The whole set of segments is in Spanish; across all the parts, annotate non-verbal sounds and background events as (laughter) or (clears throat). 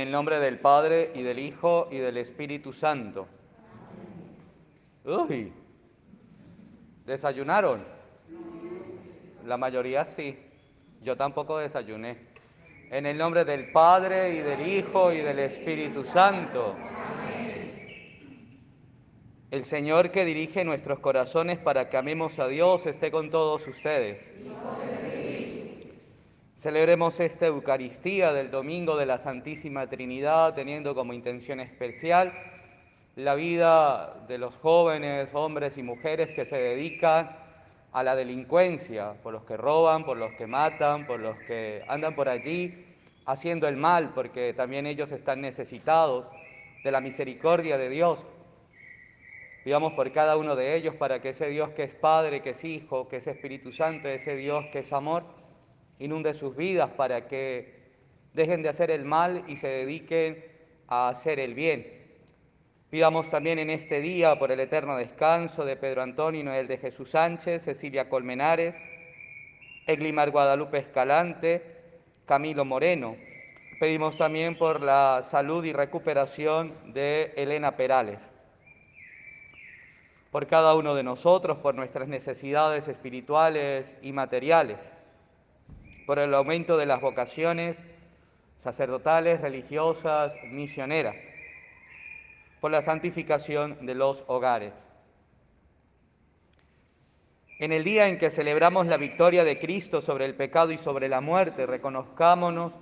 En el nombre del Padre y del Hijo y del Espíritu Santo. Uy, ¿desayunaron? La mayoría sí. Yo tampoco desayuné. En el nombre del Padre y del Hijo y del Espíritu Santo. El Señor que dirige nuestros corazones para que amemos a Dios esté con todos ustedes. Celebremos esta Eucaristía del Domingo de la Santísima Trinidad teniendo como intención especial la vida de los jóvenes, hombres y mujeres que se dedican a la delincuencia, por los que roban, por los que matan, por los que andan por allí haciendo el mal, porque también ellos están necesitados de la misericordia de Dios. Pidamos por cada uno de ellos para que ese Dios que es Padre, que es Hijo, que es Espíritu Santo, ese Dios que es amor, inunde sus vidas para que dejen de hacer el mal y se dediquen a hacer el bien. Pidamos también en este día por el eterno descanso de Pedro Antonio y Noel de Jesús Sánchez, Cecilia Colmenares, Eglimar Guadalupe Escalante, Camilo Moreno. Pedimos también por la salud y recuperación de Elena Perales. Por cada uno de nosotros, por nuestras necesidades espirituales y materiales por el aumento de las vocaciones sacerdotales, religiosas, misioneras, por la santificación de los hogares. En el día en que celebramos la victoria de Cristo sobre el pecado y sobre la muerte, reconozcámonos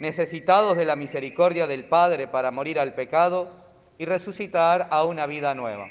necesitados de la misericordia del Padre para morir al pecado y resucitar a una vida nueva.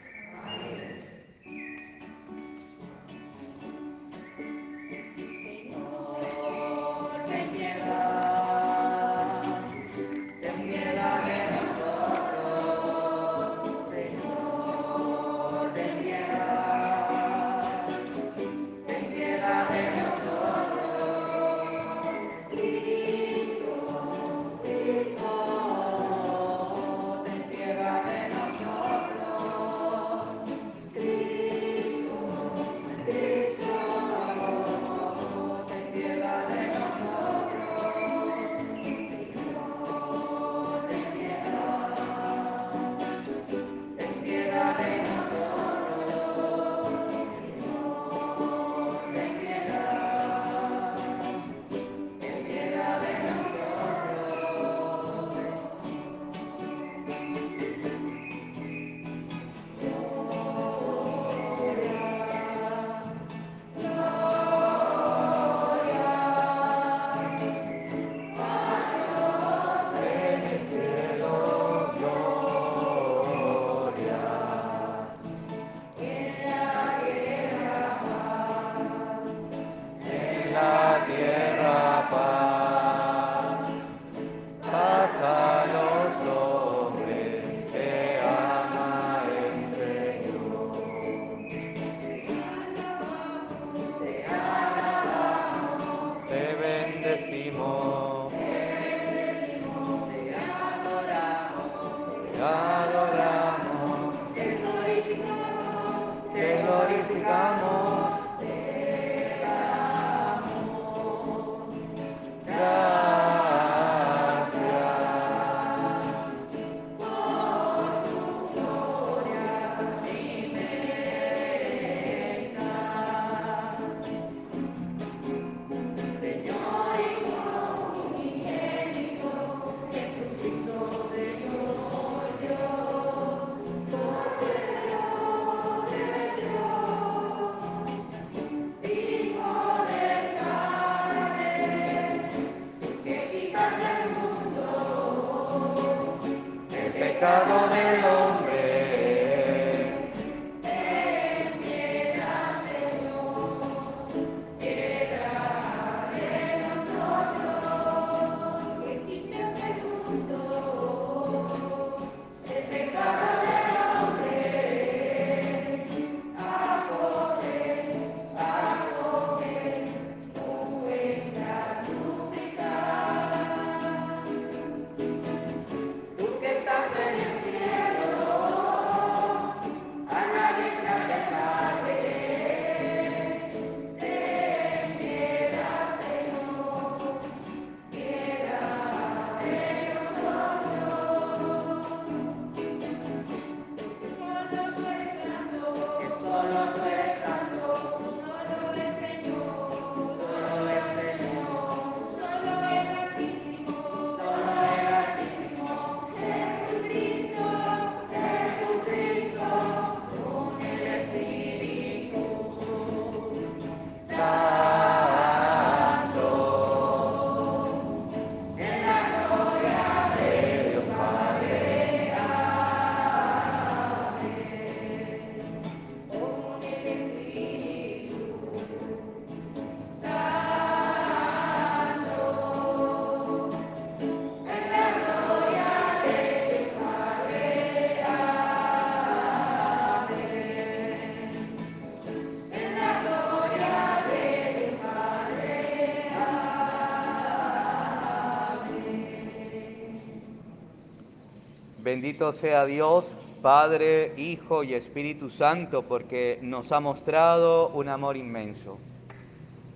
Bendito sea Dios, Padre, Hijo y Espíritu Santo, porque nos ha mostrado un amor inmenso.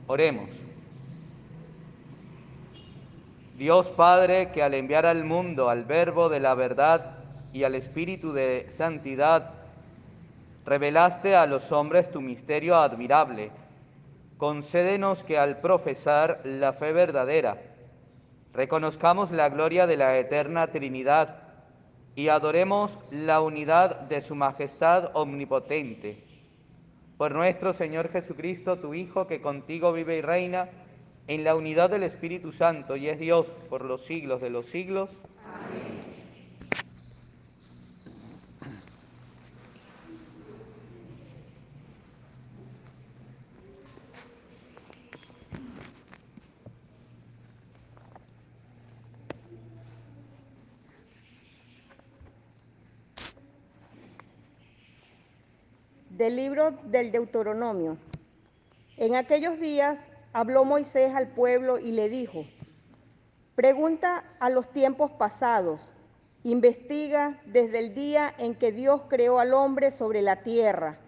Oremos. Dios Padre, que al enviar al mundo al Verbo de la verdad y al Espíritu de santidad, revelaste a los hombres tu misterio admirable. Concédenos que al profesar la fe verdadera, reconozcamos la gloria de la eterna Trinidad y adoremos la unidad de su majestad omnipotente. Por nuestro Señor Jesucristo, tu Hijo, que contigo vive y reina en la unidad del Espíritu Santo y es Dios por los siglos de los siglos. Del libro del Deuteronomio. En aquellos días habló Moisés al pueblo y le dijo, pregunta a los tiempos pasados, investiga desde el día en que Dios creó al hombre sobre la tierra.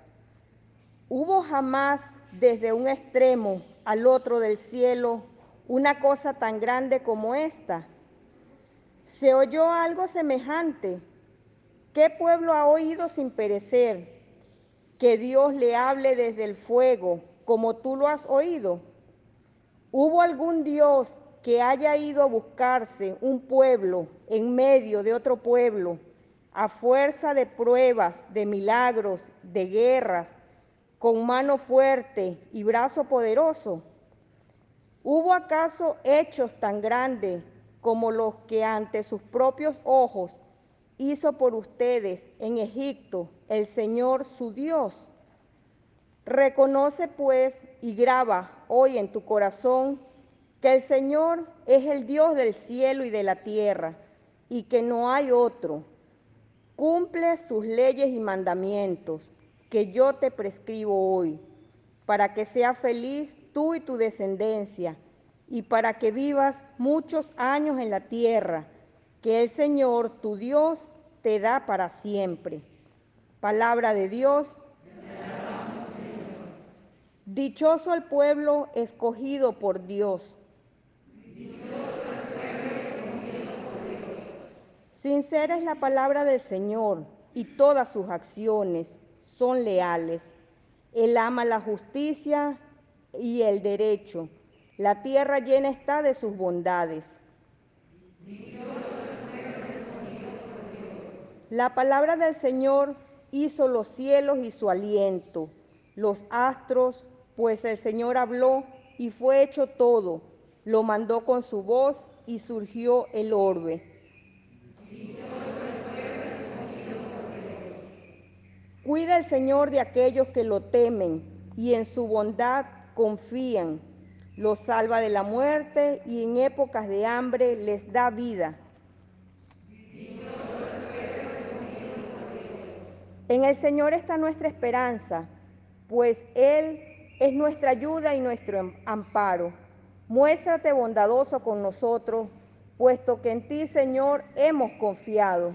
¿Hubo jamás desde un extremo al otro del cielo una cosa tan grande como esta? ¿Se oyó algo semejante? ¿Qué pueblo ha oído sin perecer? Que Dios le hable desde el fuego, como tú lo has oído? ¿Hubo algún Dios que haya ido a buscarse un pueblo en medio de otro pueblo, a fuerza de pruebas, de milagros, de guerras, con mano fuerte y brazo poderoso? ¿Hubo acaso hechos tan grandes como los que ante sus propios ojos hizo por ustedes en Egipto el Señor su Dios. Reconoce pues y graba hoy en tu corazón que el Señor es el Dios del cielo y de la tierra y que no hay otro. Cumple sus leyes y mandamientos que yo te prescribo hoy, para que sea feliz tú y tu descendencia, y para que vivas muchos años en la tierra que el Señor, tu Dios, te da para siempre. Palabra de Dios. Dichoso el pueblo escogido por Dios. Sincera es la palabra del Señor y todas sus acciones son leales. Él ama la justicia y el derecho. La tierra llena está de sus bondades. La palabra del Señor hizo los cielos y su aliento, los astros, pues el Señor habló y fue hecho todo, lo mandó con su voz y surgió el orbe. Cuida el Señor de aquellos que lo temen y en su bondad confían. Los salva de la muerte y en épocas de hambre les da vida. En el Señor está nuestra esperanza, pues Él es nuestra ayuda y nuestro amparo. Muéstrate bondadoso con nosotros, puesto que en ti, Señor, hemos confiado.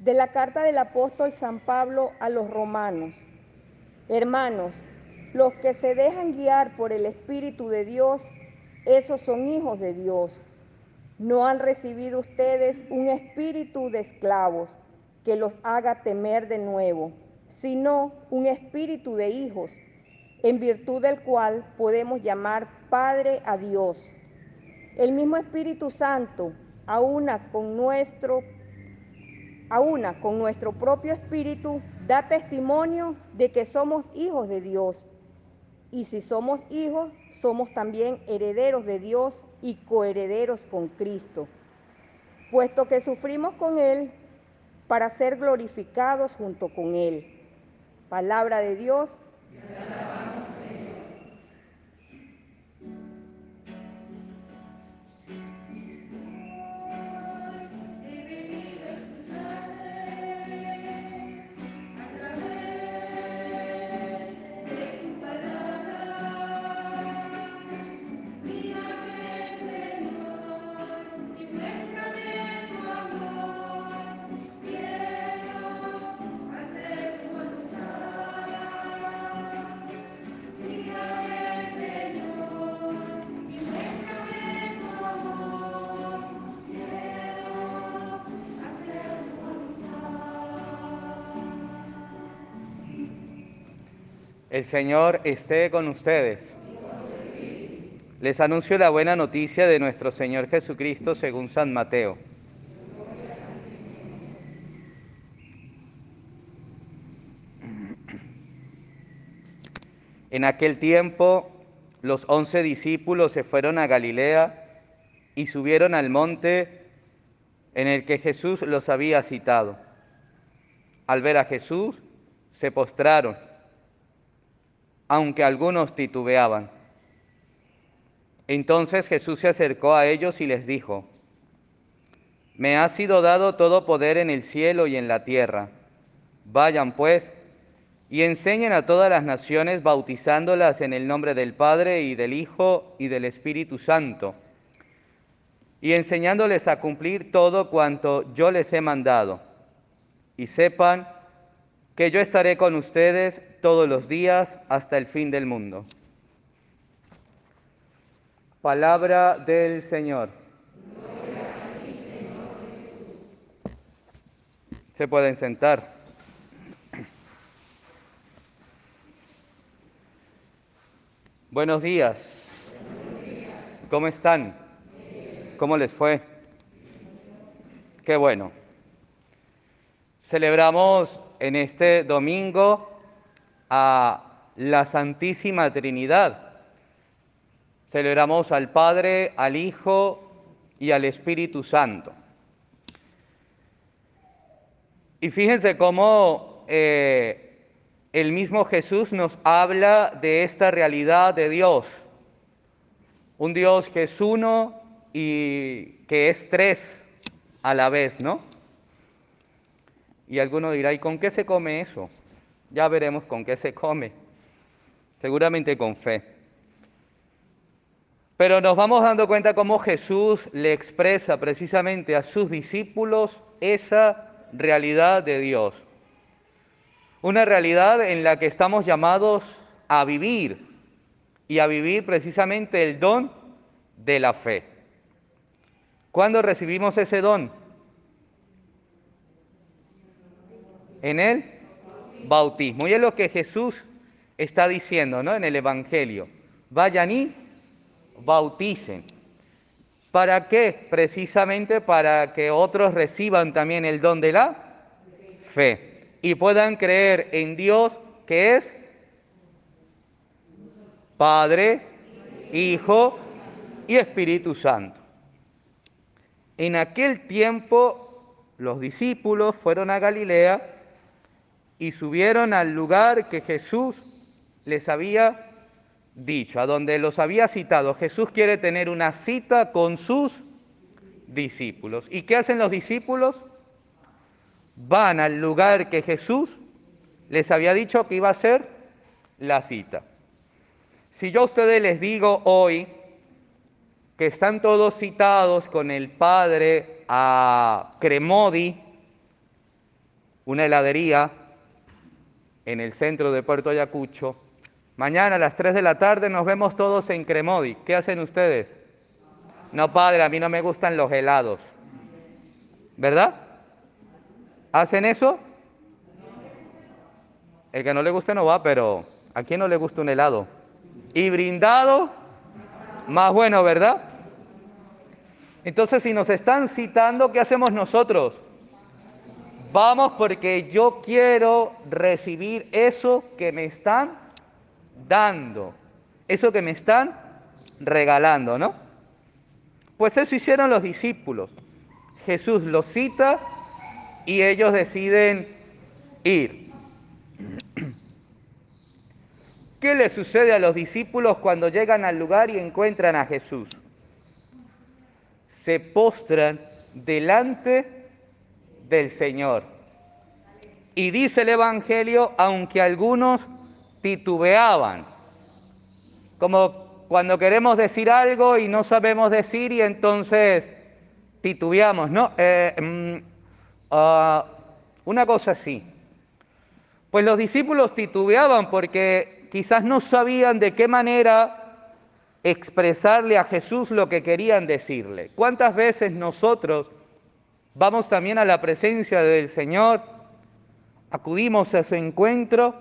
De la carta del apóstol San Pablo a los romanos. Hermanos, los que se dejan guiar por el Espíritu de Dios, esos son hijos de Dios. No han recibido ustedes un espíritu de esclavos que los haga temer de nuevo, sino un espíritu de hijos, en virtud del cual podemos llamar Padre a Dios. El mismo Espíritu Santo, a una con nuestro una con nuestro propio espíritu, da testimonio de que somos hijos de Dios. Y si somos hijos, somos también herederos de Dios y coherederos con Cristo, puesto que sufrimos con Él para ser glorificados junto con Él. Palabra de Dios. El Señor esté con ustedes. Les anuncio la buena noticia de nuestro Señor Jesucristo según San Mateo. En aquel tiempo los once discípulos se fueron a Galilea y subieron al monte en el que Jesús los había citado. Al ver a Jesús, se postraron aunque algunos titubeaban. Entonces Jesús se acercó a ellos y les dijo, Me ha sido dado todo poder en el cielo y en la tierra. Vayan pues y enseñen a todas las naciones bautizándolas en el nombre del Padre y del Hijo y del Espíritu Santo, y enseñándoles a cumplir todo cuanto yo les he mandado. Y sepan que yo estaré con ustedes todos los días hasta el fin del mundo. Palabra del Señor. Se pueden sentar. Buenos días. ¿Cómo están? ¿Cómo les fue? Qué bueno. Celebramos en este domingo a la Santísima Trinidad. Celebramos al Padre, al Hijo y al Espíritu Santo. Y fíjense cómo eh, el mismo Jesús nos habla de esta realidad de Dios. Un Dios que es uno y que es tres a la vez, ¿no? Y alguno dirá, ¿y con qué se come eso? Ya veremos con qué se come. Seguramente con fe. Pero nos vamos dando cuenta cómo Jesús le expresa precisamente a sus discípulos esa realidad de Dios. Una realidad en la que estamos llamados a vivir y a vivir precisamente el don de la fe. ¿Cuándo recibimos ese don? en el bautismo. Y es lo que Jesús está diciendo ¿no? en el Evangelio. Vayan y bauticen. ¿Para qué? Precisamente para que otros reciban también el don de la fe y puedan creer en Dios que es Padre, Hijo y Espíritu Santo. En aquel tiempo los discípulos fueron a Galilea y subieron al lugar que Jesús les había dicho, a donde los había citado. Jesús quiere tener una cita con sus discípulos. ¿Y qué hacen los discípulos? Van al lugar que Jesús les había dicho que iba a ser la cita. Si yo a ustedes les digo hoy que están todos citados con el Padre a Cremodi, una heladería en el centro de Puerto Ayacucho, mañana a las 3 de la tarde nos vemos todos en Cremodi. ¿Qué hacen ustedes? No, padre, a mí no me gustan los helados. ¿Verdad? ¿Hacen eso? El que no le guste no va, pero ¿a quién no le gusta un helado? Y brindado, más bueno, ¿verdad? Entonces, si nos están citando, ¿qué hacemos nosotros? Vamos porque yo quiero recibir eso que me están dando, eso que me están regalando, ¿no? Pues eso hicieron los discípulos. Jesús los cita y ellos deciden ir. (clears throat) ¿Qué le sucede a los discípulos cuando llegan al lugar y encuentran a Jesús? Se postran delante del Señor. Y dice el Evangelio, aunque algunos titubeaban, como cuando queremos decir algo y no sabemos decir y entonces titubeamos, ¿no? Eh, mm, ah, una cosa así. Pues los discípulos titubeaban porque quizás no sabían de qué manera expresarle a Jesús lo que querían decirle. ¿Cuántas veces nosotros vamos también a la presencia del Señor, acudimos a su encuentro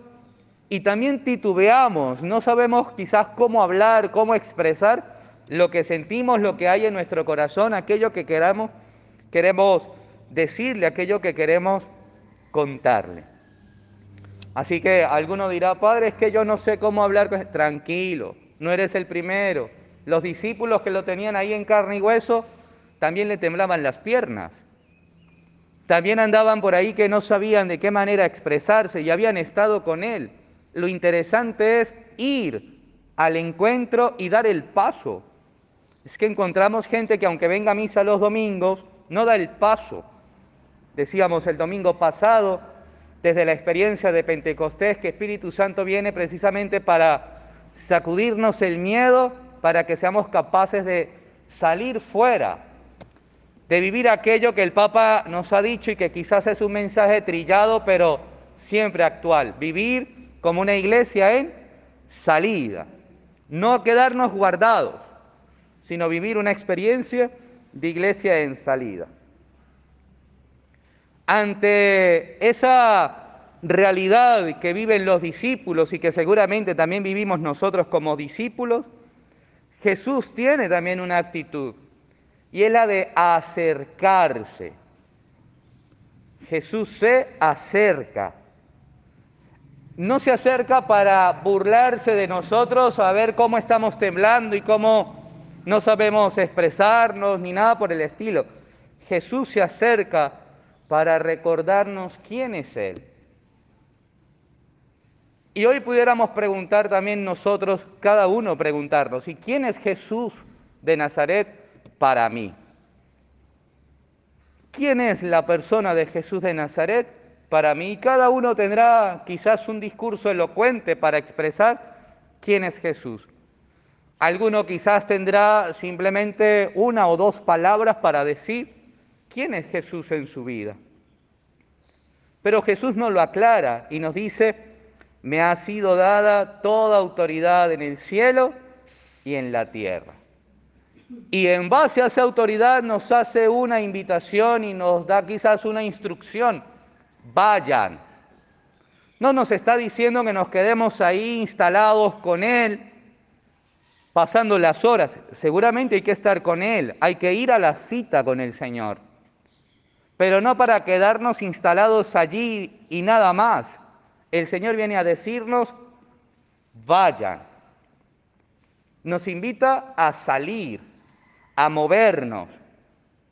y también titubeamos, no sabemos quizás cómo hablar, cómo expresar lo que sentimos, lo que hay en nuestro corazón, aquello que queramos, queremos decirle, aquello que queremos contarle. Así que alguno dirá, Padre, es que yo no sé cómo hablar. Tranquilo, no eres el primero. Los discípulos que lo tenían ahí en carne y hueso, también le temblaban las piernas. También andaban por ahí que no sabían de qué manera expresarse y habían estado con Él. Lo interesante es ir al encuentro y dar el paso. Es que encontramos gente que aunque venga a misa los domingos, no da el paso. Decíamos el domingo pasado, desde la experiencia de Pentecostés que Espíritu Santo viene precisamente para sacudirnos el miedo, para que seamos capaces de salir fuera, de vivir aquello que el Papa nos ha dicho y que quizás es un mensaje trillado, pero siempre actual, vivir como una iglesia en salida, no quedarnos guardados, sino vivir una experiencia de iglesia en salida. Ante esa realidad que viven los discípulos y que seguramente también vivimos nosotros como discípulos, Jesús tiene también una actitud y es la de acercarse. Jesús se acerca. No se acerca para burlarse de nosotros, a ver cómo estamos temblando y cómo no sabemos expresarnos ni nada por el estilo. Jesús se acerca para recordarnos quién es Él. Y hoy pudiéramos preguntar también nosotros, cada uno preguntarnos, ¿y quién es Jesús de Nazaret para mí? ¿Quién es la persona de Jesús de Nazaret para mí? Cada uno tendrá quizás un discurso elocuente para expresar quién es Jesús. Alguno quizás tendrá simplemente una o dos palabras para decir quién es Jesús en su vida. Pero Jesús nos lo aclara y nos dice, me ha sido dada toda autoridad en el cielo y en la tierra. Y en base a esa autoridad nos hace una invitación y nos da quizás una instrucción. Vayan. No nos está diciendo que nos quedemos ahí instalados con Él, pasando las horas. Seguramente hay que estar con Él, hay que ir a la cita con el Señor pero no para quedarnos instalados allí y nada más. El Señor viene a decirnos, vayan. Nos invita a salir, a movernos.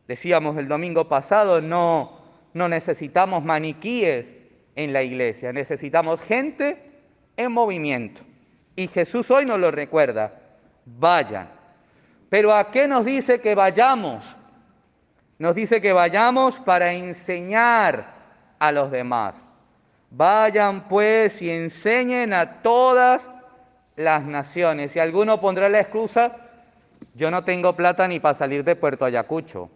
Decíamos el domingo pasado, no, no necesitamos maniquíes en la iglesia, necesitamos gente en movimiento. Y Jesús hoy nos lo recuerda, vayan. Pero ¿a qué nos dice que vayamos? Nos dice que vayamos para enseñar a los demás. Vayan pues y enseñen a todas las naciones. Y alguno pondrá la excusa, yo no tengo plata ni para salir de Puerto Ayacucho.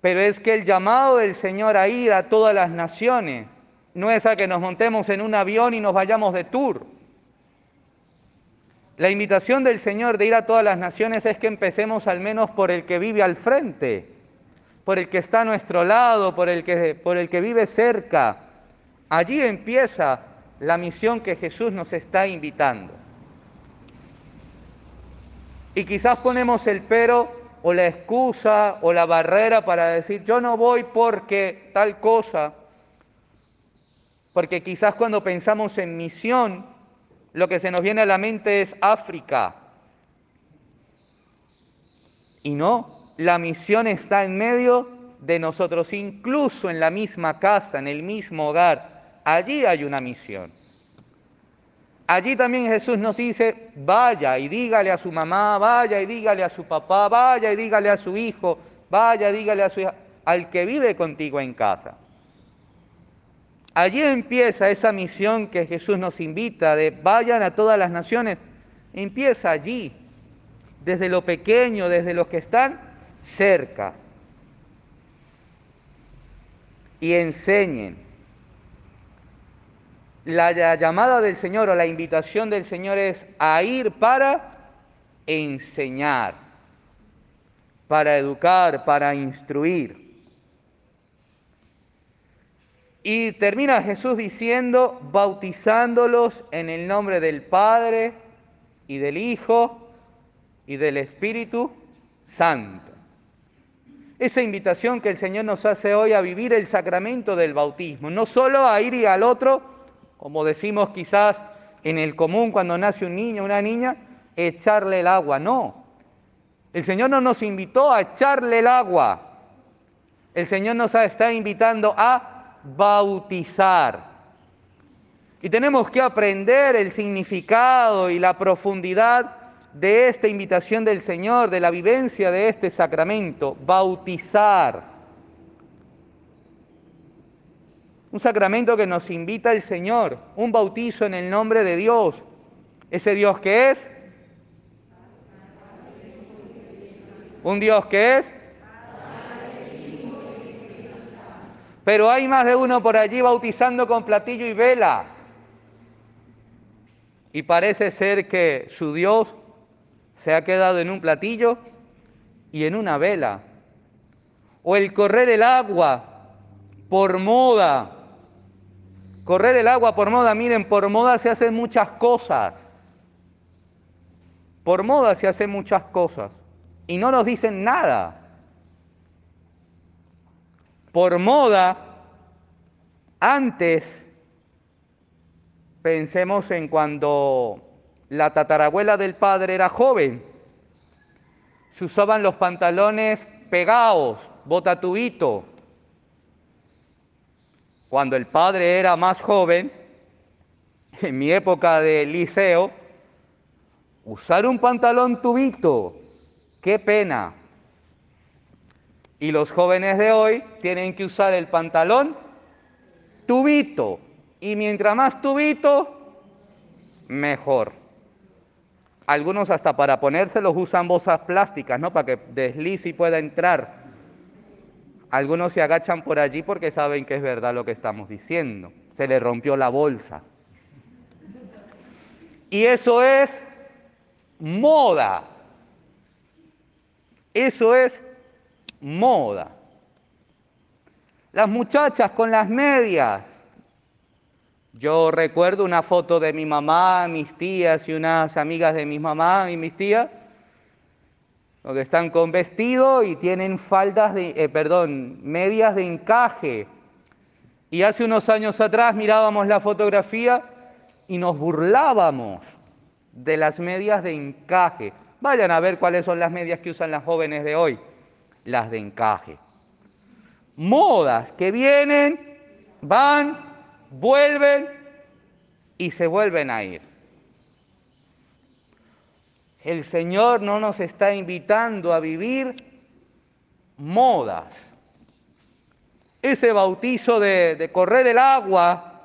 Pero es que el llamado del Señor a ir a todas las naciones no es a que nos montemos en un avión y nos vayamos de tour. La invitación del Señor de ir a todas las naciones es que empecemos al menos por el que vive al frente, por el que está a nuestro lado, por el que, por el que vive cerca. Allí empieza la misión que Jesús nos está invitando. Y quizás ponemos el pero o la excusa o la barrera para decir yo no voy porque tal cosa. Porque quizás cuando pensamos en misión, lo que se nos viene a la mente es África. Y no, la misión está en medio de nosotros, incluso en la misma casa, en el mismo hogar. Allí hay una misión. Allí también Jesús nos dice, vaya y dígale a su mamá, vaya y dígale a su papá, vaya y dígale a su hijo, vaya y dígale a su hija, al que vive contigo en casa. Allí empieza esa misión que Jesús nos invita de vayan a todas las naciones. Empieza allí, desde lo pequeño, desde los que están cerca. Y enseñen la llamada del Señor o la invitación del Señor es a ir para enseñar, para educar, para instruir. Y termina Jesús diciendo, bautizándolos en el nombre del Padre y del Hijo y del Espíritu Santo. Esa invitación que el Señor nos hace hoy a vivir el sacramento del bautismo, no solo a ir y al otro, como decimos quizás en el común cuando nace un niño, una niña, echarle el agua. No, el Señor no nos invitó a echarle el agua. El Señor nos está invitando a bautizar. Y tenemos que aprender el significado y la profundidad de esta invitación del Señor, de la vivencia de este sacramento, bautizar. Un sacramento que nos invita el Señor, un bautizo en el nombre de Dios. Ese Dios que es, un Dios que es, pero hay más de uno por allí bautizando con platillo y vela. Y parece ser que su Dios se ha quedado en un platillo y en una vela. O el correr el agua por moda, Correr el agua por moda, miren, por moda se hacen muchas cosas. Por moda se hacen muchas cosas. Y no nos dicen nada. Por moda, antes, pensemos en cuando la tatarabuela del padre era joven. Se usaban los pantalones pegados, botatubito cuando el padre era más joven, en mi época de liceo, usar un pantalón tubito, qué pena. Y los jóvenes de hoy tienen que usar el pantalón tubito. Y mientras más tubito, mejor. Algunos hasta para ponérselos usan bolsas plásticas, ¿no? Para que deslice y pueda entrar. Algunos se agachan por allí porque saben que es verdad lo que estamos diciendo. Se le rompió la bolsa. Y eso es moda. Eso es moda. Las muchachas con las medias. Yo recuerdo una foto de mi mamá, mis tías y unas amigas de mi mamá y mis tías están con vestido y tienen faldas de, eh, perdón, medias de encaje. Y hace unos años atrás mirábamos la fotografía y nos burlábamos de las medias de encaje. Vayan a ver cuáles son las medias que usan las jóvenes de hoy. las de encaje. Modas que vienen, van, vuelven y se vuelven a ir. El Señor no nos está invitando a vivir modas. Ese bautizo de, correr el agua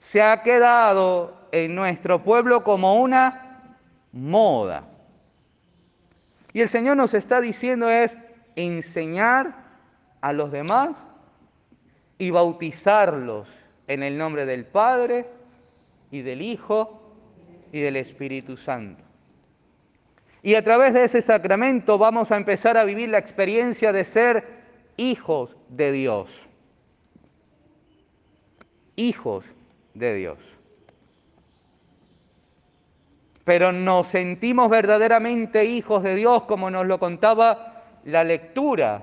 se ha quedado en nuestro pueblo como una moda. Y el Señor nos está diciendo es enseñar a los demás y bautizarlos en el nombre del Padre y del Hijo y del Espíritu Santo. Y a través de ese sacramento vamos a empezar a vivir la experiencia de ser hijos de Dios. Hijos de Dios. Pero nos sentimos verdaderamente hijos de Dios como nos lo contaba la lectura.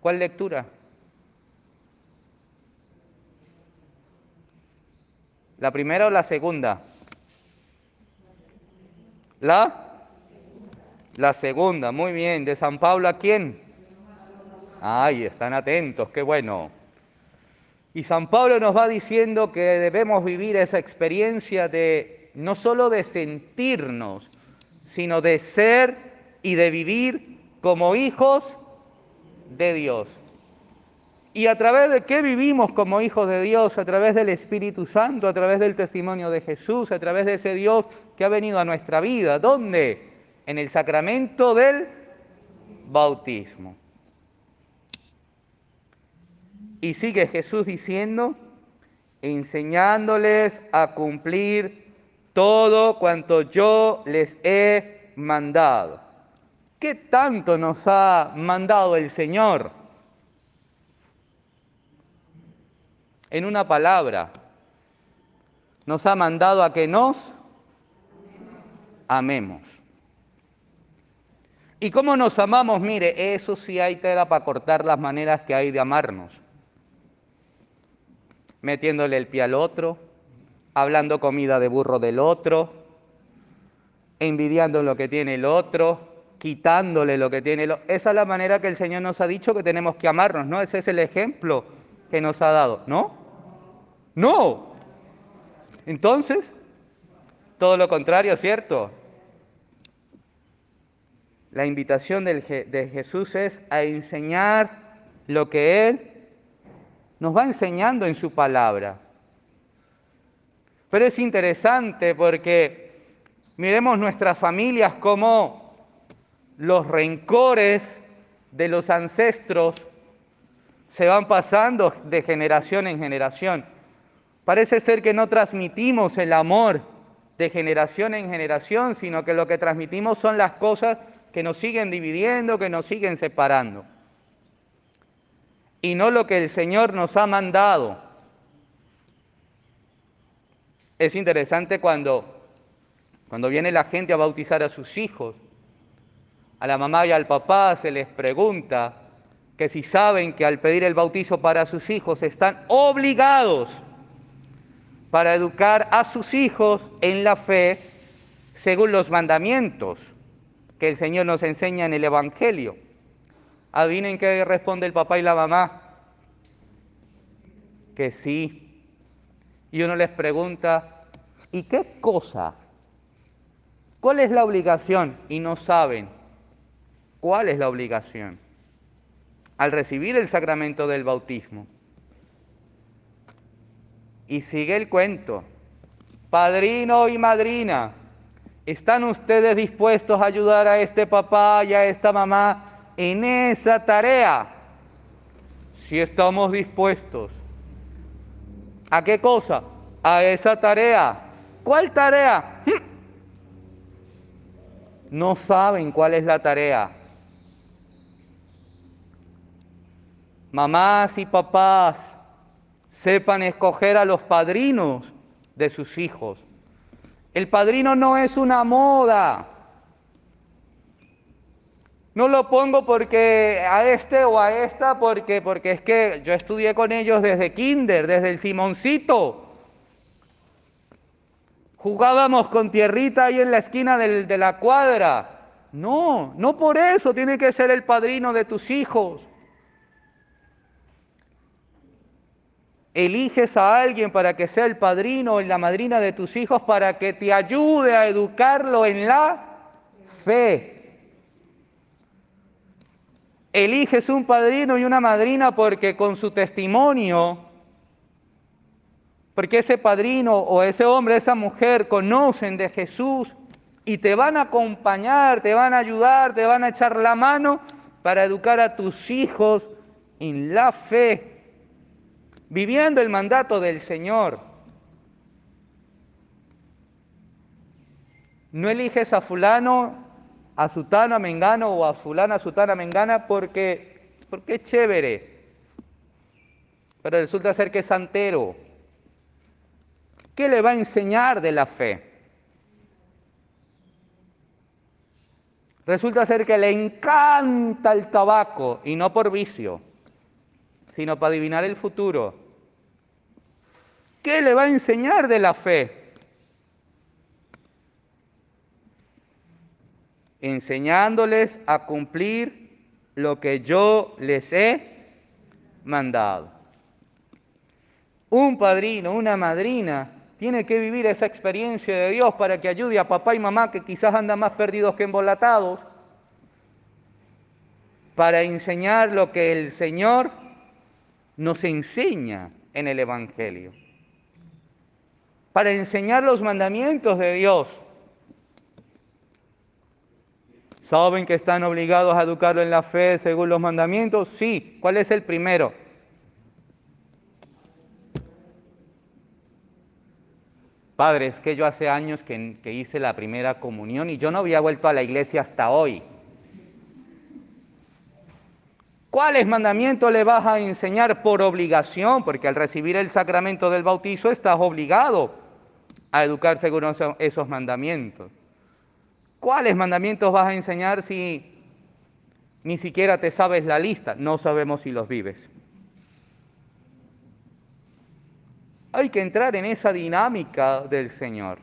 ¿Cuál lectura? ¿La primera o la segunda? ¿La? La segunda, muy bien. ¿De San Pablo a quién? Ay, están atentos, qué bueno. Y San Pablo nos va diciendo que debemos vivir esa experiencia de no solo de sentirnos, sino de ser y de vivir como hijos de Dios. ¿Y a través de qué vivimos como hijos de Dios? A través del Espíritu Santo, a través del testimonio de Jesús, a través de ese Dios que ha venido a nuestra vida. ¿Dónde? En el sacramento del bautismo. Y sigue Jesús diciendo, enseñándoles a cumplir todo cuanto yo les he mandado. ¿Qué tanto nos ha mandado el Señor? En una palabra, nos ha mandado a que nos amemos. ¿Y cómo nos amamos? Mire, eso sí hay tela para cortar las maneras que hay de amarnos. Metiéndole el pie al otro, hablando comida de burro del otro, envidiando lo que tiene el otro, quitándole lo que tiene el otro. Esa es la manera que el Señor nos ha dicho que tenemos que amarnos, ¿no? Ese es el ejemplo que nos ha dado, ¿no? No. Entonces, todo lo contrario, ¿cierto? La invitación de Jesús es a enseñar lo que Él nos va enseñando en su palabra. Pero es interesante porque miremos nuestras familias como los rencores de los ancestros se van pasando de generación en generación. Parece ser que no transmitimos el amor de generación en generación, sino que lo que transmitimos son las cosas que nos siguen dividiendo, que nos siguen separando. Y no lo que el Señor nos ha mandado. Es interesante cuando, cuando viene la gente a bautizar a sus hijos, a la mamá y al papá se les pregunta que si saben que al pedir el bautizo para sus hijos están obligados para educar a sus hijos en la fe según los mandamientos que el Señor nos enseña en el Evangelio. Adivinen qué responde el papá y la mamá. Que sí. Y uno les pregunta, ¿y qué cosa? ¿Cuál es la obligación? Y no saben. ¿Cuál es la obligación? Al recibir el sacramento del bautismo. Y sigue el cuento. Padrino y madrina, ¿Están ustedes dispuestos a ayudar a este papá y a esta mamá en esa tarea? Si estamos dispuestos. ¿A qué cosa? A esa tarea. ¿Cuál tarea? Hmm. No saben cuál es la tarea. Mamás y papás, sepan escoger a los padrinos de sus hijos el padrino no es una moda. No lo pongo porque a este o a esta, porque, porque es que yo estudié con ellos desde kinder, desde el Simoncito. Jugábamos con tierrita ahí en la esquina de la cuadra. No, no por eso tiene que ser el padrino de tus hijos. Eliges a alguien para que sea el padrino o la madrina de tus hijos para que te ayude a educarlo en la fe. Eliges un padrino y una madrina porque con su testimonio, porque ese padrino o ese hombre, esa mujer conocen de Jesús y te van a acompañar, te van a ayudar, te van a echar la mano para educar a tus hijos en la fe viviendo el mandato del Señor. No eliges a fulano, a sutano, a mengano o a fulana, a sutana, a mengana porque, porque es chévere. Pero resulta ser que es santero. ¿Qué le va a enseñar de la fe? Resulta ser que le encanta el tabaco y no por vicio, sino para adivinar el futuro. ¿Qué le va a enseñar de la fe? Enseñándoles a cumplir lo que yo les he mandado. Un padrino, una madrina, tiene que vivir esa experiencia de Dios para que ayude a papá y mamá que quizás andan más perdidos que embolatados, para enseñar lo que el Señor nos enseña en el Evangelio para enseñar los mandamientos de Dios. ¿Saben que están obligados a educarlo en la fe según los mandamientos? Sí. ¿Cuál es el primero? Padre, es que yo hace años que, que, hice la primera comunión y yo no había vuelto a la iglesia hasta hoy. ¿Cuáles mandamientos le vas a enseñar por obligación? Porque al recibir el sacramento del bautizo estás obligado a educar según esos mandamientos. ¿Cuáles mandamientos vas a enseñar si ni siquiera te sabes la lista? No sabemos si los vives. Hay que entrar en esa dinámica del Señor.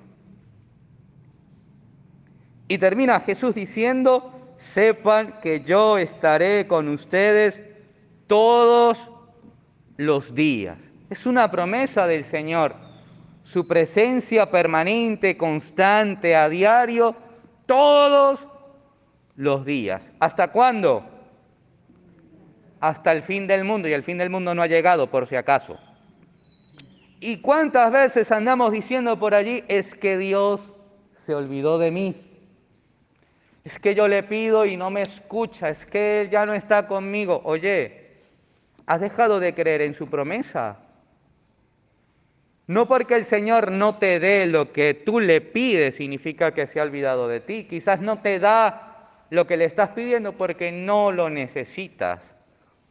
Y termina Jesús diciendo, sepan que yo estaré con ustedes todos los días. Es una promesa del Señor su presencia permanente, constante, a diario, todos los días. ¿Hasta cuándo? Hasta el fin del mundo, y el fin del mundo no ha llegado por si acaso. ¿Y cuántas veces andamos diciendo por allí, es que Dios se olvidó de mí? Es que yo le pido y no me escucha, es que Él ya no está conmigo. Oye, ¿has dejado de creer en su promesa? No porque el Señor no te dé lo que tú le pides significa que se ha olvidado de ti. Quizás no te da lo que le estás pidiendo porque no lo necesitas,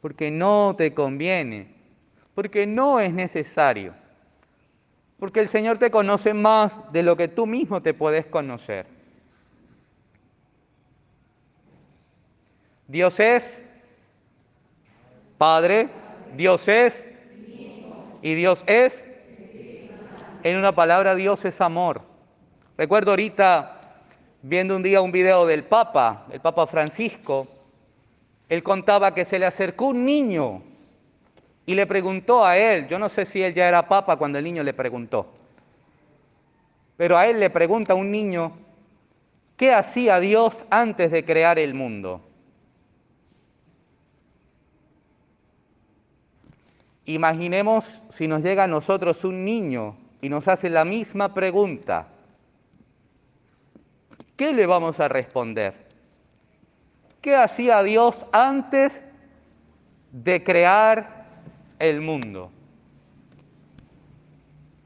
porque no te conviene, porque no es necesario. Porque el Señor te conoce más de lo que tú mismo te puedes conocer. Dios es Padre, Dios es y Dios es en una palabra, Dios es amor. Recuerdo ahorita viendo un día un video del Papa, el Papa Francisco, él contaba que se le acercó un niño y le preguntó a él, yo no sé si él ya era Papa cuando el niño le preguntó, pero a él le pregunta un niño, ¿qué hacía Dios antes de crear el mundo? Imaginemos si nos llega a nosotros un niño y nos hace la misma pregunta, ¿qué le vamos a responder? ¿Qué hacía Dios antes de crear el mundo?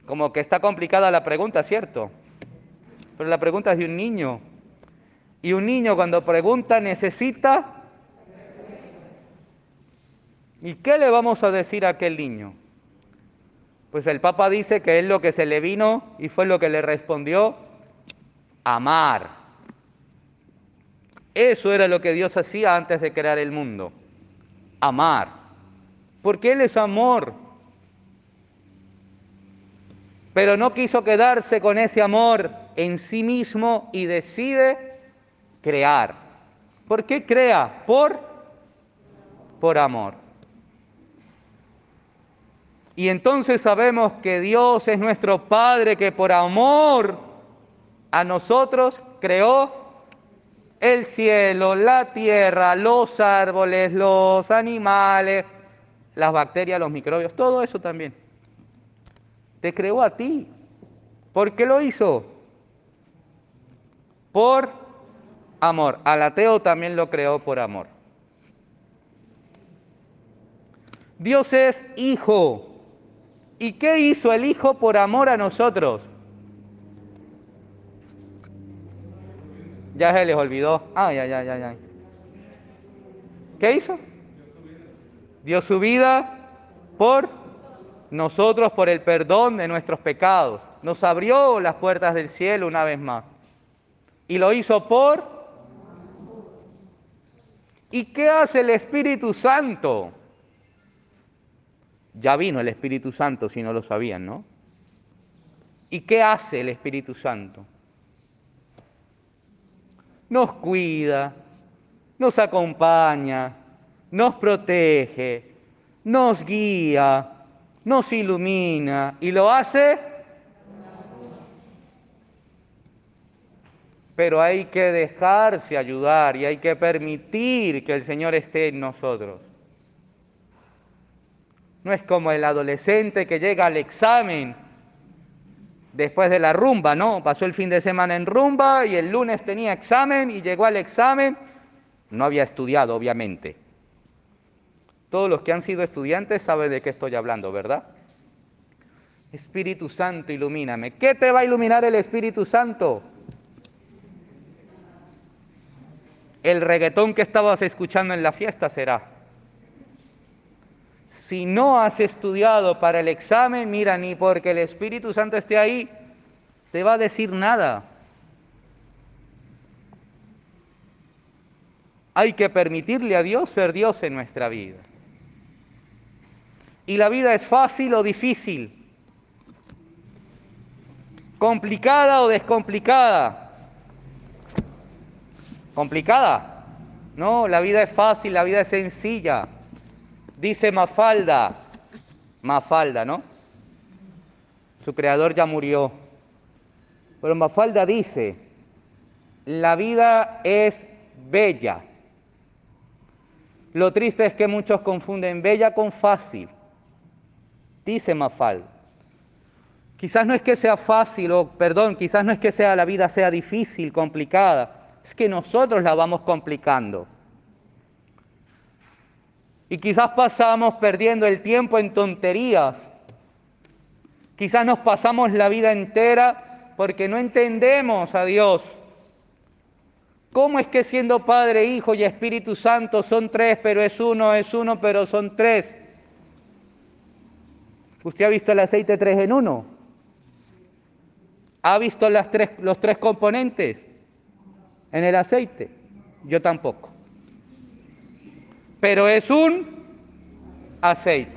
Como que está complicada la pregunta, ¿cierto? Pero la pregunta es de un niño. Y un niño cuando pregunta necesita... ¿Y qué le vamos a decir a aquel niño? Pues el Papa dice que es lo que se le vino y fue lo que le respondió, amar. Eso era lo que Dios hacía antes de crear el mundo, amar. Porque Él es amor. Pero no quiso quedarse con ese amor en sí mismo y decide crear. ¿Por qué crea? Por, por amor. Y entonces sabemos que Dios es nuestro Padre que por amor a nosotros creó el cielo, la tierra, los árboles, los animales, las bacterias, los microbios, todo eso también. Te creó a ti. ¿Por qué lo hizo? Por amor. Al ateo también lo creó por amor. Dios es hijo. ¿Y qué hizo el hijo por amor a nosotros? Ya se les olvidó. Ay, ay, ay, ay, ay. ¿Qué hizo? Dio su vida por nosotros, por el perdón de nuestros pecados. Nos abrió las puertas del cielo una vez más. Y lo hizo por... ¿Y qué hace el Espíritu Santo? Ya vino el Espíritu Santo, si no lo sabían, ¿no? ¿Y qué hace el Espíritu Santo? nos cuida, nos acompaña, nos protege, nos guía, nos ilumina y lo hace. Pero hay que dejarse ayudar y hay que permitir que el Señor esté en nosotros. No es como el adolescente que llega al examen después de la rumba, ¿no? Pasó el fin de semana en rumba y el lunes tenía examen y llegó al examen. No había estudiado, obviamente. Todos los que han sido estudiantes saben de qué estoy hablando, ¿verdad? Espíritu Santo, ilumíname. ¿Qué te va a iluminar el Espíritu Santo? El reggaetón que estabas escuchando en la fiesta será. Si no has estudiado para el examen, mira, ni porque el Espíritu Santo esté ahí, te va a decir nada. Hay que permitirle a Dios ser Dios en nuestra vida. Y la vida es fácil o difícil, complicada o descomplicada. ¿Complicada? No, la vida es fácil, la vida es sencilla. Dice Mafalda, Mafalda, ¿no? Su creador ya murió. Pero Mafalda dice, la vida es bella. Lo triste es que muchos confunden bella con fácil. Dice Mafalda. Quizás no es que sea fácil, o perdón, quizás no es que sea la vida sea difícil, complicada, es que nosotros la vamos complicando. Y quizás pasamos perdiendo el tiempo en tonterías. Quizás nos pasamos la vida entera porque no entendemos a Dios. ¿Cómo es que siendo Padre, Hijo y Espíritu Santo son tres, pero es uno, es uno, pero son tres? ¿Usted ha visto el aceite tres en uno? ¿Ha visto las los tres componentes en el aceite? Yo tampoco pero es un aceite.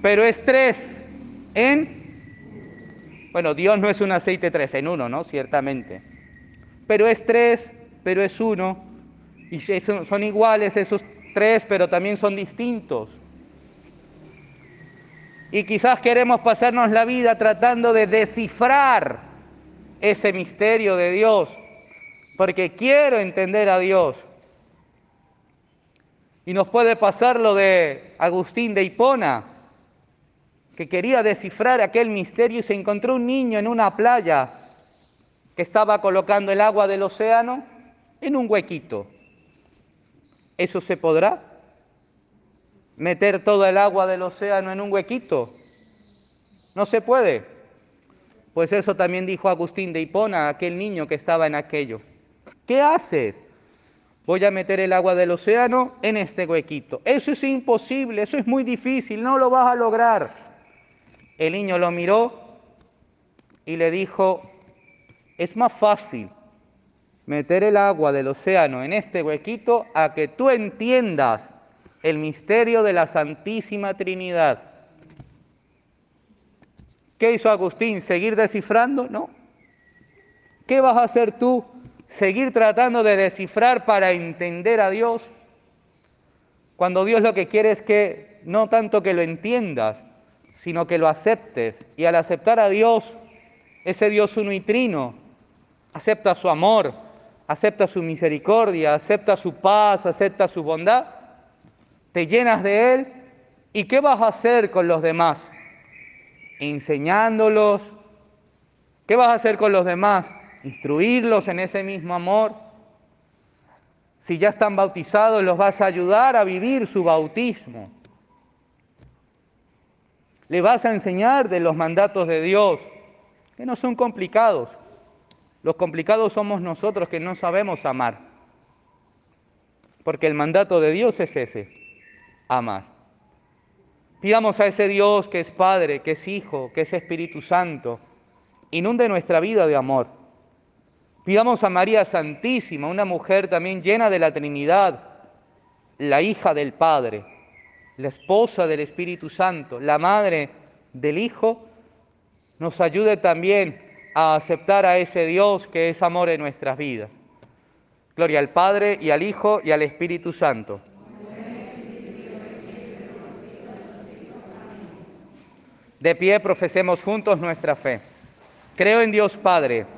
Pero es tres en... Bueno, Dios no es un aceite tres en uno, ¿no? Ciertamente. Pero es tres, pero es uno. Y son iguales esos tres, pero también son distintos. Y quizás queremos pasarnos la vida tratando de descifrar ese misterio de Dios, porque quiero entender a Dios. Y nos puede pasar lo de Agustín de Hipona, que quería descifrar aquel misterio y se encontró un niño en una playa que estaba colocando el agua del océano en un huequito. ¿Eso se podrá? ¿Meter toda el agua del océano en un huequito? No se puede. Pues eso también dijo Agustín de Hipona, aquel niño que estaba en aquello. ¿Qué hace? Voy a meter el agua del océano en este huequito. Eso es imposible, eso es muy difícil, no lo vas a lograr. El niño lo miró y le dijo, es más fácil meter el agua del océano en este huequito a que tú entiendas el misterio de la Santísima Trinidad. ¿Qué hizo Agustín? ¿Seguir descifrando? No. ¿Qué vas a hacer tú seguir tratando de descifrar para entender a Dios, cuando Dios lo que quiere es que no tanto que lo entiendas, sino que lo aceptes. Y al aceptar a Dios, ese Dios uno y trino, acepta su amor, acepta su misericordia, acepta su paz, acepta su bondad, te llenas de Él. ¿Y qué vas a hacer con los demás? Enseñándolos. ¿Qué vas a hacer con los demás? Instruirlos en ese mismo amor. Si ya están bautizados, los vas a ayudar a vivir su bautismo. Le vas a enseñar de los mandatos de Dios, que no son complicados. Los complicados somos nosotros que no sabemos amar. Porque el mandato de Dios es ese, amar. Pidamos a ese Dios que es Padre, que es Hijo, que es Espíritu Santo, inunde nuestra vida de amor. Pidamos a María Santísima, una mujer también llena de la Trinidad, la hija del Padre, la esposa del Espíritu Santo, la madre del Hijo, nos ayude también a aceptar a ese Dios que es amor en nuestras vidas. Gloria al Padre y al Hijo y al Espíritu Santo. De pie profesemos juntos nuestra fe. Creo en Dios Padre.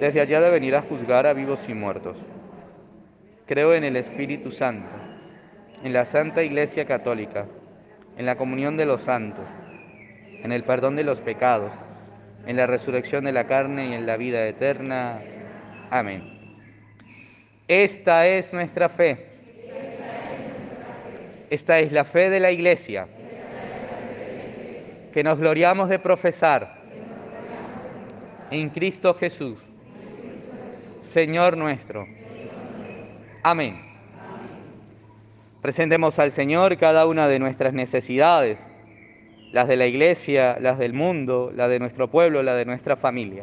Desde allá de venir a juzgar a vivos y muertos. Creo en el Espíritu Santo, en la Santa Iglesia Católica en la comunión de los santos, en el perdón de los pecados, en la resurrección de la carne y en la vida eterna. Amén. Esta es nuestra fe. Esta es la fe de la Iglesia, que nos gloriamos de profesar en Cristo Jesús, Señor nuestro. Amén. Presentemos al Señor cada una de nuestras necesidades, las de la iglesia, las del mundo, las de nuestro pueblo, las de nuestra familia.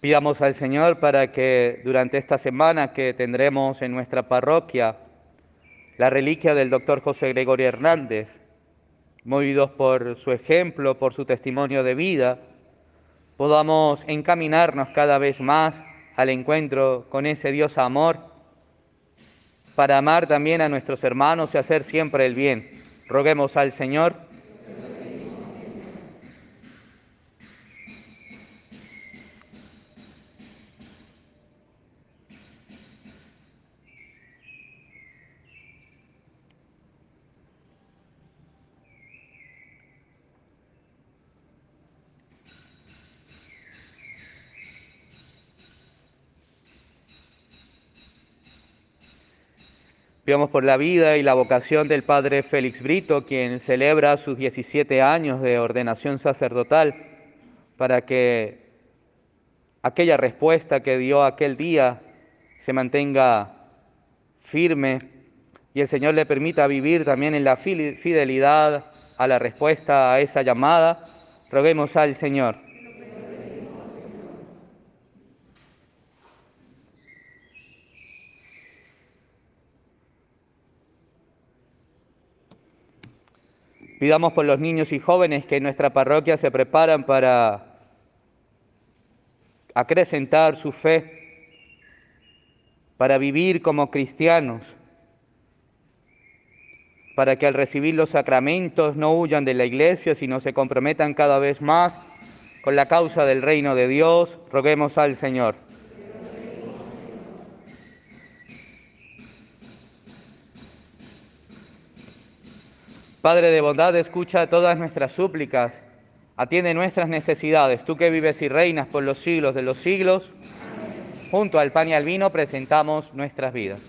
Pidamos al Señor para que durante esta semana que tendremos en nuestra parroquia la reliquia del doctor José Gregorio Hernández, movidos por su ejemplo, por su testimonio de vida, podamos encaminarnos cada vez más al encuentro con ese Dios amor, para amar también a nuestros hermanos y hacer siempre el bien. Roguemos al Señor Pidamos por la vida y la vocación del Padre Félix Brito, quien celebra sus 17 años de ordenación sacerdotal, para que aquella respuesta que dio aquel día se mantenga firme y el Señor le permita vivir también en la fidelidad a la respuesta a esa llamada. Roguemos al Señor. Pidamos por los niños y jóvenes que en nuestra parroquia se preparan para acrecentar su fe para vivir como cristianos, para que al recibir los sacramentos no huyan de la iglesia, sino se comprometan cada vez más con la causa del reino de Dios, roguemos al Señor. Padre de bondad, escucha todas nuestras súplicas, atiende nuestras necesidades, tú que vives y reinas por los siglos de los siglos, junto al pan y al vino presentamos nuestras vidas.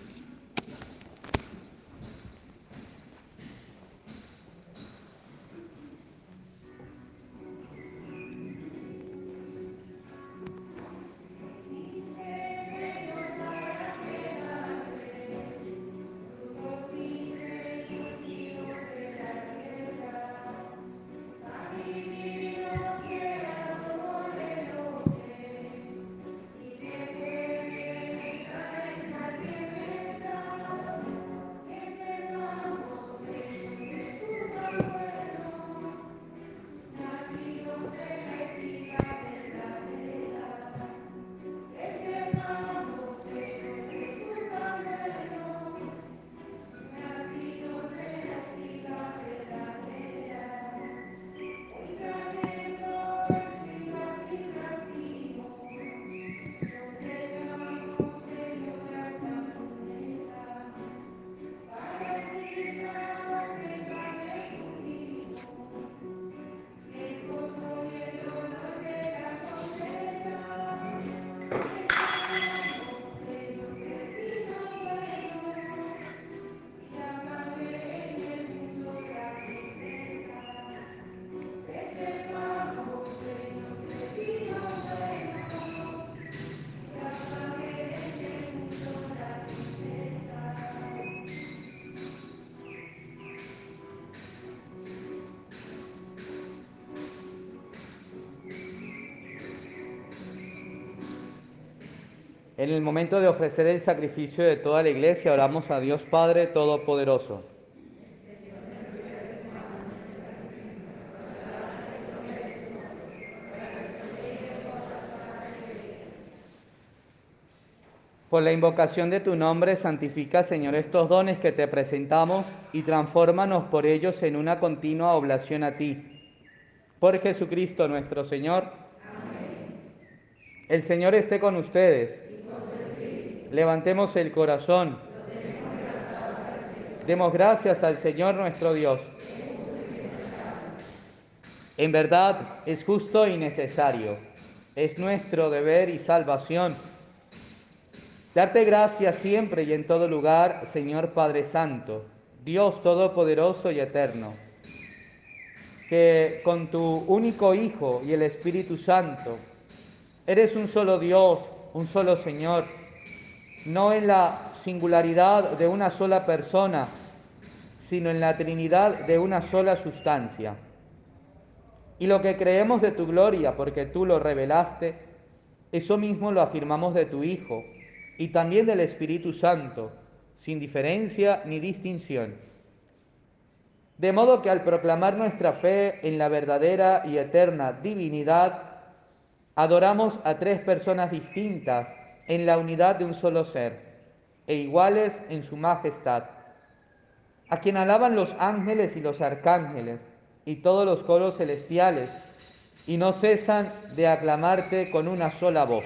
En el momento de ofrecer el sacrificio de toda la iglesia, oramos a Dios Padre Todopoderoso. Por la invocación de tu nombre, santifica, Señor, estos dones que te presentamos y transfórmanos por ellos en una continua oblación a ti. Por Jesucristo nuestro Señor. Amén. El Señor esté con ustedes. Levantemos el corazón. Demos gracias al Señor nuestro Dios. En verdad es justo y necesario. Es nuestro deber y salvación. Darte gracias siempre y en todo lugar, Señor Padre Santo, Dios Todopoderoso y Eterno, que con tu único Hijo y el Espíritu Santo, eres un solo Dios, un solo Señor, no en la singularidad de una sola persona, sino en la Trinidad de una sola sustancia. Y lo que creemos de tu gloria, porque tú lo revelaste, eso mismo lo afirmamos de tu Hijo y también del Espíritu Santo, sin diferencia ni distinción. De modo que al proclamar nuestra fe en la verdadera y eterna divinidad, adoramos a tres personas distintas en la unidad de un solo ser e iguales en su majestad, a quien alaban los ángeles y los arcángeles y todos los coros celestiales, y no cesan de aclamarte con una sola voz.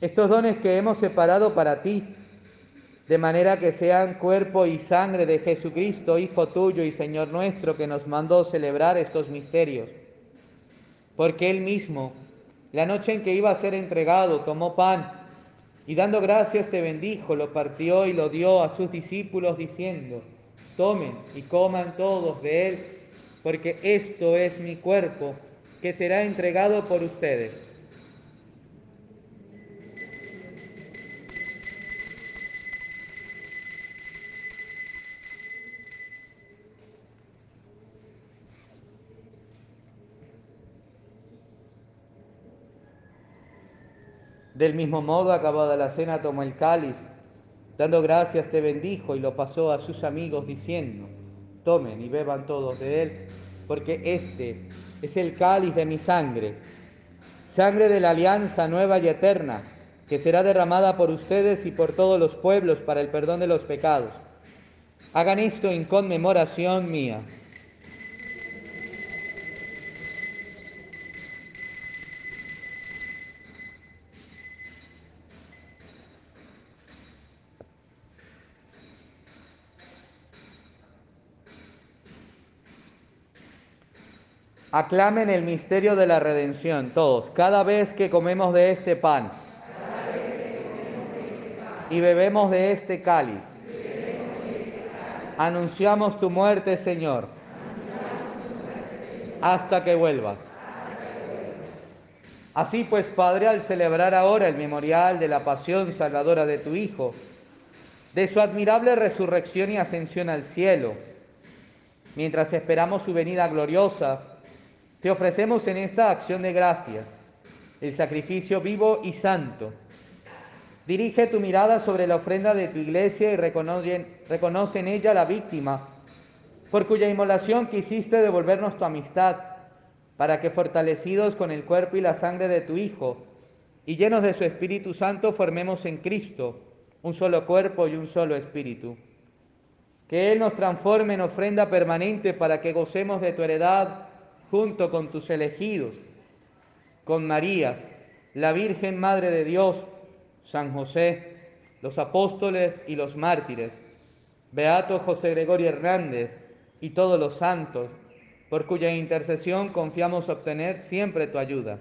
estos dones que hemos separado para ti, de manera que sean cuerpo y sangre de Jesucristo, Hijo tuyo y Señor nuestro, que nos mandó celebrar estos misterios. Porque Él mismo, la noche en que iba a ser entregado, tomó pan y dando gracias te bendijo, lo partió y lo dio a sus discípulos diciendo, tomen y coman todos de él, porque esto es mi cuerpo que será entregado por ustedes. Del mismo modo, acabada la cena, tomó el cáliz, dando gracias te bendijo y lo pasó a sus amigos diciendo, tomen y beban todos de él, porque este es el cáliz de mi sangre, sangre de la alianza nueva y eterna, que será derramada por ustedes y por todos los pueblos para el perdón de los pecados. Hagan esto en conmemoración mía. Aclamen el misterio de la redención, todos, cada vez que comemos de este pan y bebemos de este cáliz. Anunciamos tu muerte, Señor, hasta que vuelvas. Así pues, Padre, al celebrar ahora el memorial de la pasión salvadora de tu Hijo, de su admirable resurrección y ascensión al cielo, mientras esperamos su venida gloriosa, te ofrecemos en esta acción de gracias el sacrificio vivo y santo. Dirige tu mirada sobre la ofrenda de tu iglesia y reconoce, reconoce en ella la víctima, por cuya inmolación quisiste devolvernos tu amistad, para que fortalecidos con el cuerpo y la sangre de tu Hijo, y llenos de su Espíritu Santo, formemos en Cristo un solo cuerpo y un solo espíritu. Que Él nos transforme en ofrenda permanente para que gocemos de tu heredad junto con tus elegidos, con María, la Virgen Madre de Dios, San José, los apóstoles y los mártires, Beato José Gregorio Hernández y todos los santos, por cuya intercesión confiamos obtener siempre tu ayuda.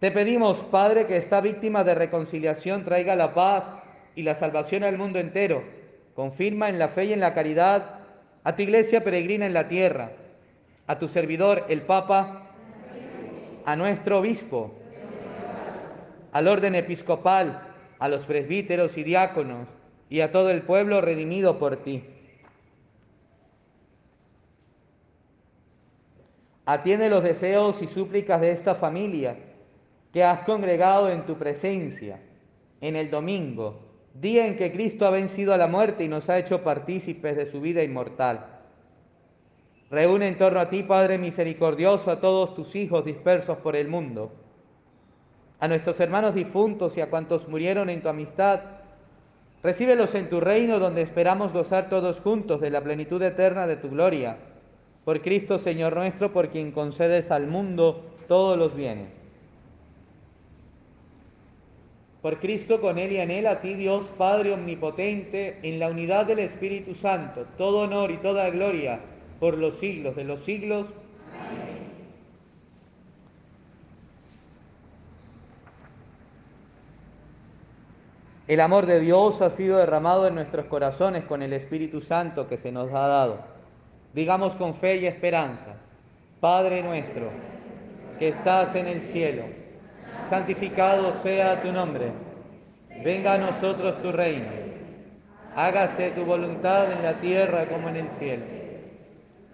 Te pedimos, Padre, que esta víctima de reconciliación traiga la paz y la salvación al mundo entero. Confirma en la fe y en la caridad a tu iglesia peregrina en la tierra a tu servidor el Papa, a nuestro obispo, al orden episcopal, a los presbíteros y diáconos y a todo el pueblo redimido por ti. Atiende los deseos y súplicas de esta familia que has congregado en tu presencia en el domingo, día en que Cristo ha vencido a la muerte y nos ha hecho partícipes de su vida inmortal. Reúne en torno a ti, Padre misericordioso, a todos tus hijos dispersos por el mundo, a nuestros hermanos difuntos y a cuantos murieron en tu amistad. Recíbelos en tu reino donde esperamos gozar todos juntos de la plenitud eterna de tu gloria. Por Cristo Señor nuestro, por quien concedes al mundo todos los bienes. Por Cristo, con Él y en Él, a ti Dios Padre Omnipotente, en la unidad del Espíritu Santo, todo honor y toda gloria por los siglos de los siglos. El amor de Dios ha sido derramado en nuestros corazones con el Espíritu Santo que se nos ha dado. Digamos con fe y esperanza, Padre nuestro, que estás en el cielo, santificado sea tu nombre, venga a nosotros tu reino, hágase tu voluntad en la tierra como en el cielo.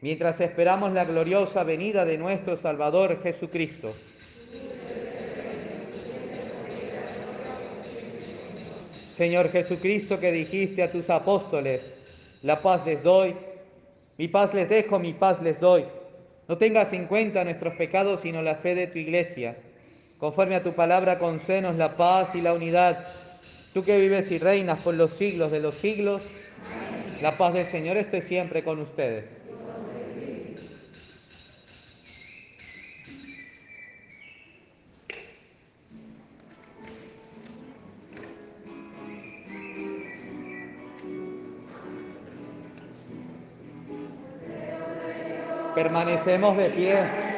mientras esperamos la gloriosa venida de nuestro Salvador Jesucristo. Señor Jesucristo, que dijiste a tus apóstoles, la paz les doy, mi paz les dejo, mi paz les doy. No tengas en cuenta nuestros pecados, sino la fe de tu iglesia. Conforme a tu palabra, concédenos la paz y la unidad. Tú que vives y reinas por los siglos de los siglos, la paz del Señor esté siempre con ustedes. Permanecemos de pie.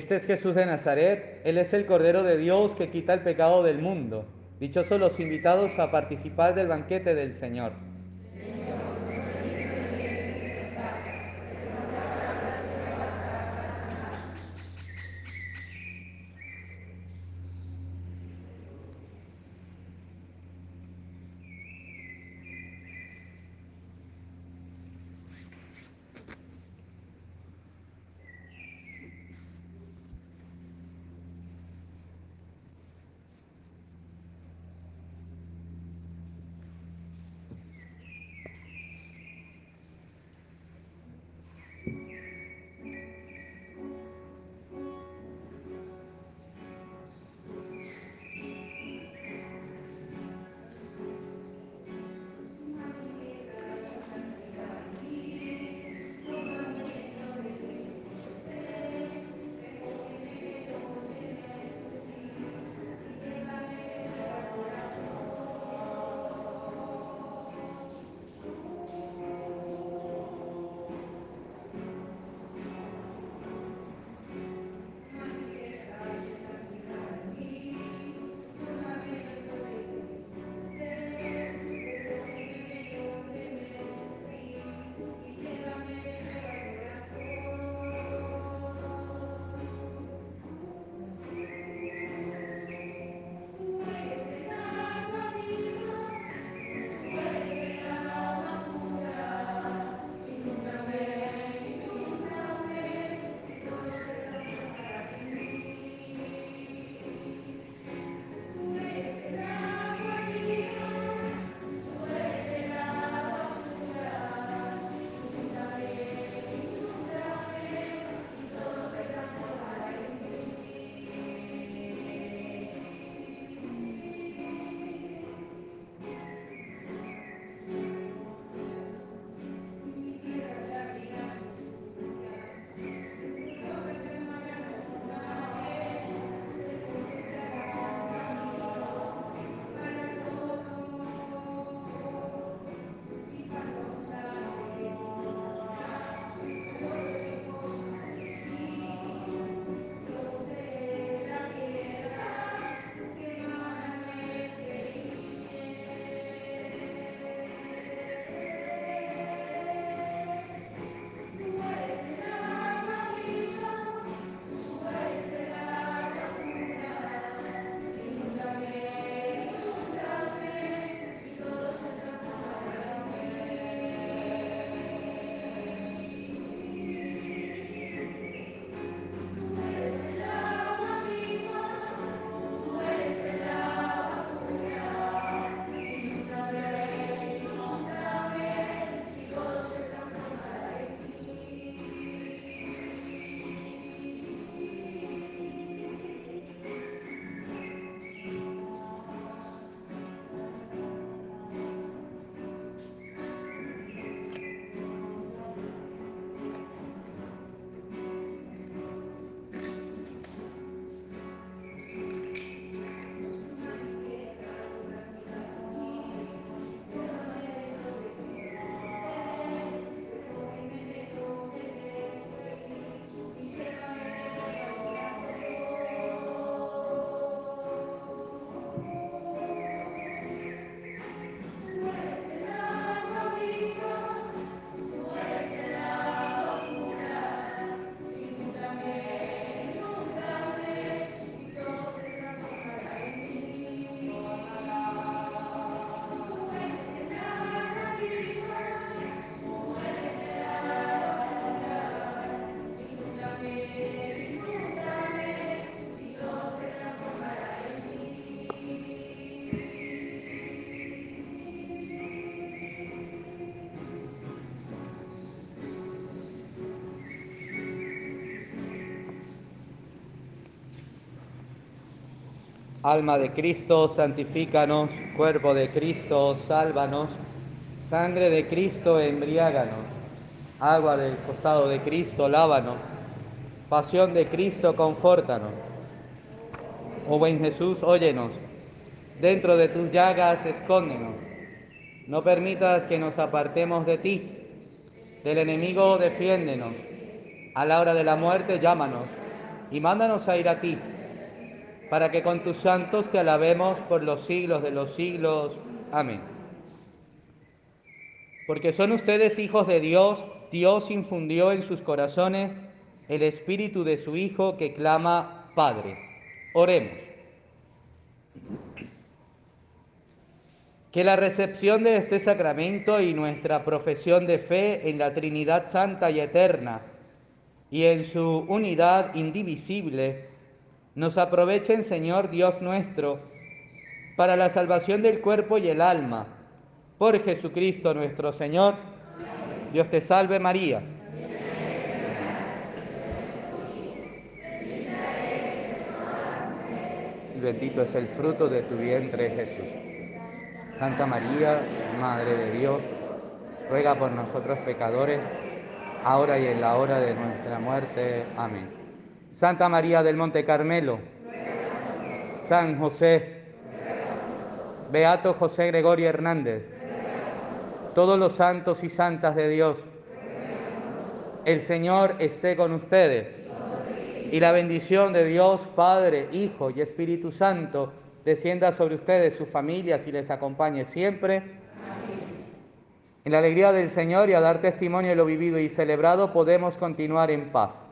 Este es Jesús de Nazaret, Él es el Cordero de Dios que quita el pecado del mundo. Dichosos los invitados a participar del banquete del Señor. Alma de Cristo, santifícanos. Cuerpo de Cristo, sálvanos. Sangre de Cristo, embriáganos. Agua del costado de Cristo, lávanos. Pasión de Cristo, confórtanos. Oh buen Jesús, óyenos. Dentro de tus llagas, escóndenos. No permitas que nos apartemos de ti. Del enemigo, defiéndenos. A la hora de la muerte, llámanos. Y mándanos a ir a ti para que con tus santos te alabemos por los siglos de los siglos. Amén. Porque son ustedes hijos de Dios, Dios infundió en sus corazones el espíritu de su Hijo que clama Padre. Oremos. Que la recepción de este sacramento y nuestra profesión de fe en la Trinidad Santa y Eterna y en su unidad indivisible nos aprovechen, Señor Dios nuestro, para la salvación del cuerpo y el alma. Por Jesucristo nuestro Señor. Dios te salve María. Bendito es el fruto de tu vientre, Jesús. Santa María, Madre de Dios, ruega por nosotros pecadores, ahora y en la hora de nuestra muerte. Amén. Santa María del Monte Carmelo, San José, Beato José Gregorio Hernández, todos los santos y santas de Dios, el Señor esté con ustedes. Y la bendición de Dios, Padre, Hijo y Espíritu Santo, descienda sobre ustedes, sus familias y les acompañe siempre. En la alegría del Señor y a dar testimonio de lo vivido y celebrado podemos continuar en paz.